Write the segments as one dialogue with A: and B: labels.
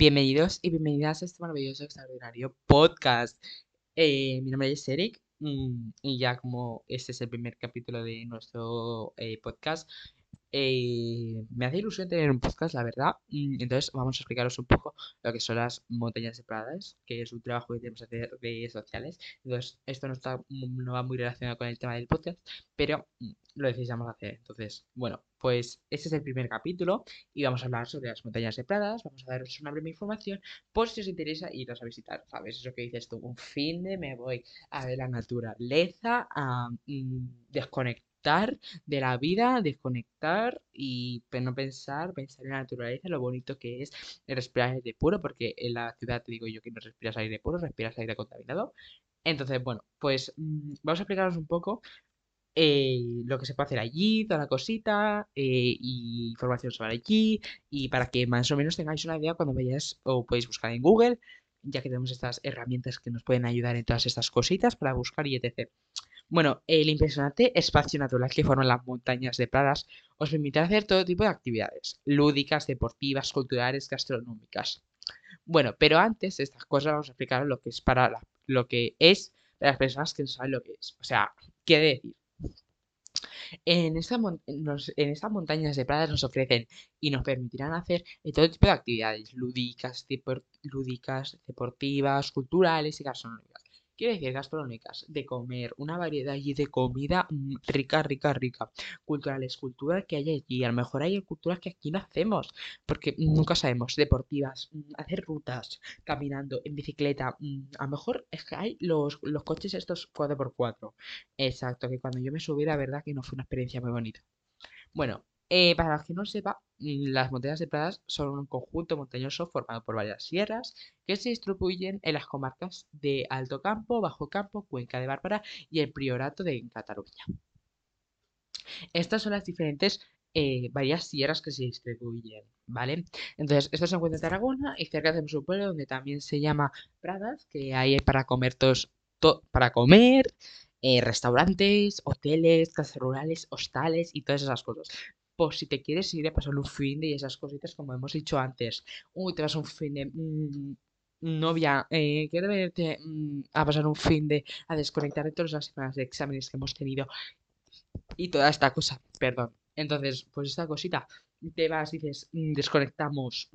A: Bienvenidos y bienvenidas a este maravilloso, extraordinario podcast. Eh, mi nombre es Eric mm, y ya como este es el primer capítulo de nuestro eh, podcast, eh, me hace ilusión tener un podcast, la verdad. Mm, entonces vamos a explicaros un poco lo que son las montañas separadas, que es un trabajo que tenemos que hacer de redes sociales. Entonces esto no, está, no va muy relacionado con el tema del podcast, pero mm, lo necesitamos hacer. Entonces, bueno, pues este es el primer capítulo y vamos a hablar sobre las montañas separadas. Vamos a daros una breve información por si os interesa iros a visitar. ¿Sabes? Eso que dices tú, un fin de me voy a ver la naturaleza, a mm, desconectar de la vida, desconectar y no pensar, pensar en la naturaleza, lo bonito que es respirar aire puro, porque en la ciudad te digo yo que no respiras aire puro, respiras aire contaminado. Entonces, bueno, pues mm, vamos a explicaros un poco eh, lo que se puede hacer allí, toda la cosita, eh, y información sobre allí, y para que más o menos tengáis una idea cuando vayáis o podéis buscar en Google, ya que tenemos estas herramientas que nos pueden ayudar en todas estas cositas para buscar y etc. Bueno, el impresionante espacio natural que forman las montañas de Pradas os permite hacer todo tipo de actividades, lúdicas, deportivas, culturales, gastronómicas. Bueno, pero antes de estas cosas vamos a explicar lo que es para lo que es para las personas que no saben lo que es. O sea, ¿qué decir? En, en estas montañas de Pradas nos ofrecen y nos permitirán hacer todo tipo de actividades lúdicas, lúdicas, deportivas, culturales y gastronómicas. Quiere decir gastronómicas, de comer, una variedad allí de comida mm, rica, rica, rica. Culturales, culturas que hay allí. A lo mejor hay culturas que aquí no hacemos, porque nunca sabemos. Deportivas, mm, hacer rutas, caminando, en bicicleta. Mm, a lo mejor es que hay los, los coches estos 4x4. Exacto, que cuando yo me subí, la verdad que no fue una experiencia muy bonita. Bueno, eh, para los que no sepa, mm, las montañas de Pradas son un conjunto montañoso formado por varias sierras que se distribuyen en las comarcas de Alto Campo, Bajo Campo, Cuenca de Bárbara y el Priorato de Cataluña. Estas son las diferentes eh, varias sierras que se distribuyen, ¿vale? Entonces, esto se encuentra en Tarragona y cerca de un pueblo donde también se llama Pradas, que hay para comer todos, para comer, eh, restaurantes, hoteles, casas rurales, hostales y todas esas cosas por si te quieres ir a pasar un fin de y esas cositas como hemos dicho antes. Uy, te vas un fin de... Mm, novia, eh, quiero verte mm, a pasar un fin de... a desconectar de todas las semanas de exámenes que hemos tenido y toda esta cosa, perdón. Entonces, pues esta cosita, te vas, dices, mm, desconectamos,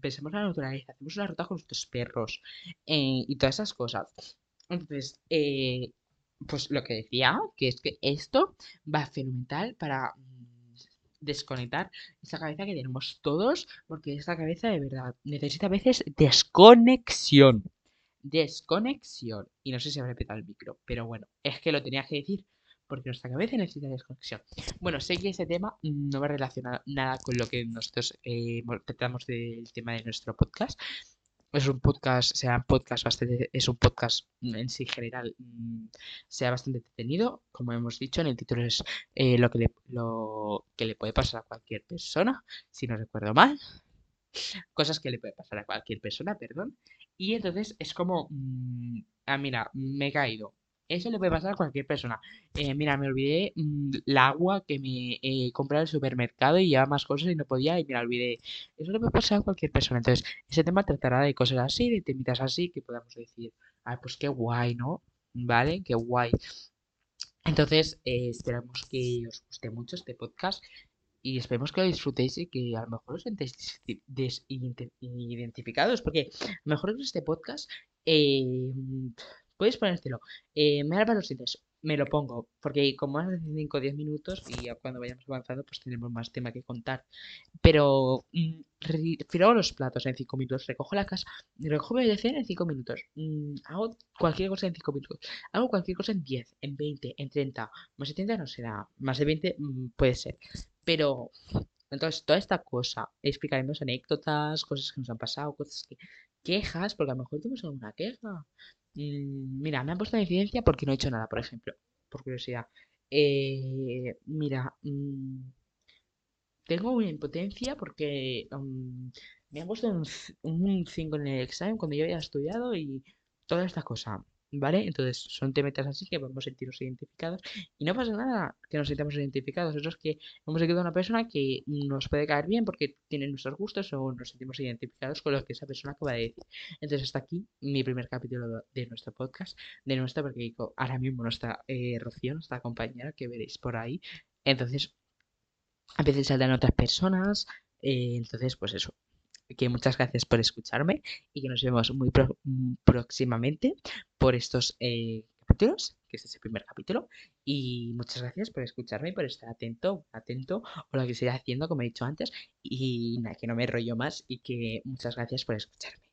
A: pensemos en la naturaleza, hacemos una ruta con nuestros perros eh, y todas esas cosas. Entonces, eh, pues lo que decía, que es que esto va fenomenal para desconectar esa cabeza que tenemos todos, porque esta cabeza de verdad necesita a veces desconexión. Desconexión. Y no sé si habré petado el micro, pero bueno, es que lo tenía que decir porque nuestra cabeza necesita desconexión. Bueno, sé que ese tema no va relacionado nada con lo que nosotros eh, tratamos del tema de nuestro podcast, es un podcast, sea podcast bastante, es un podcast en sí general, mm, sea bastante entretenido. Como hemos dicho, en el título es eh, lo, que le, lo que le puede pasar a cualquier persona, si no recuerdo mal. Cosas que le puede pasar a cualquier persona, perdón. Y entonces es como, mm, ah, mira, me he caído. Eso le puede pasar a cualquier persona. Eh, mira, me olvidé mm, el agua que me eh, compré el supermercado y llevaba más cosas y no podía y me la olvidé. Eso le puede pasar a cualquier persona. Entonces, ese tema tratará de cosas así, de temitas así, que podamos decir, ah, pues qué guay, ¿no? ¿Vale? Qué guay. Entonces, eh, esperamos que os guste mucho este podcast y esperemos que lo disfrutéis y que a lo mejor os sentéis identificados, porque mejor en este podcast eh, puedes ponértelo. Eh, me da los sitios, me lo pongo, porque como hace 5 o 10 minutos y cuando vayamos avanzando, pues tenemos más tema que contar. Pero mmm, los platos en 5 minutos, recojo la casa, recojo mi en 5 minutos, mm, hago cualquier cosa en 5 minutos, hago cualquier cosa en 10, en 20, en 30, más de 30 no será, más de 20 mm, puede ser. Pero entonces, toda esta cosa, explicaremos anécdotas, cosas que nos han pasado, cosas que. Quejas, porque a lo mejor tenemos alguna queja. Mm, mira, me han puesto en evidencia porque no he hecho nada, por ejemplo, por curiosidad. Eh, mira, mm, tengo una impotencia porque mm, me han puesto un, 5 en el examen cuando yo había estudiado y toda esta cosa. ¿Vale? Entonces son temas así que vamos a sentirnos identificados y no pasa nada que nos sintamos identificados, eso es que hemos seguido a una persona que nos puede caer bien porque tiene nuestros gustos o nos sentimos identificados con lo que esa persona acaba de decir. Entonces hasta aquí mi primer capítulo de nuestro podcast, de nuestro, porque ahora mismo no está eh, Rocío, nuestra compañera que veréis por ahí. Entonces, a veces saldrán otras personas, eh, entonces pues eso, que muchas gracias por escucharme y que nos vemos muy mm, próximamente por estos eh, capítulos, que este es el primer capítulo. Y muchas gracias por escucharme y por estar atento, atento o lo que estoy haciendo, como he dicho antes. Y nada, que no me rollo más y que muchas gracias por escucharme.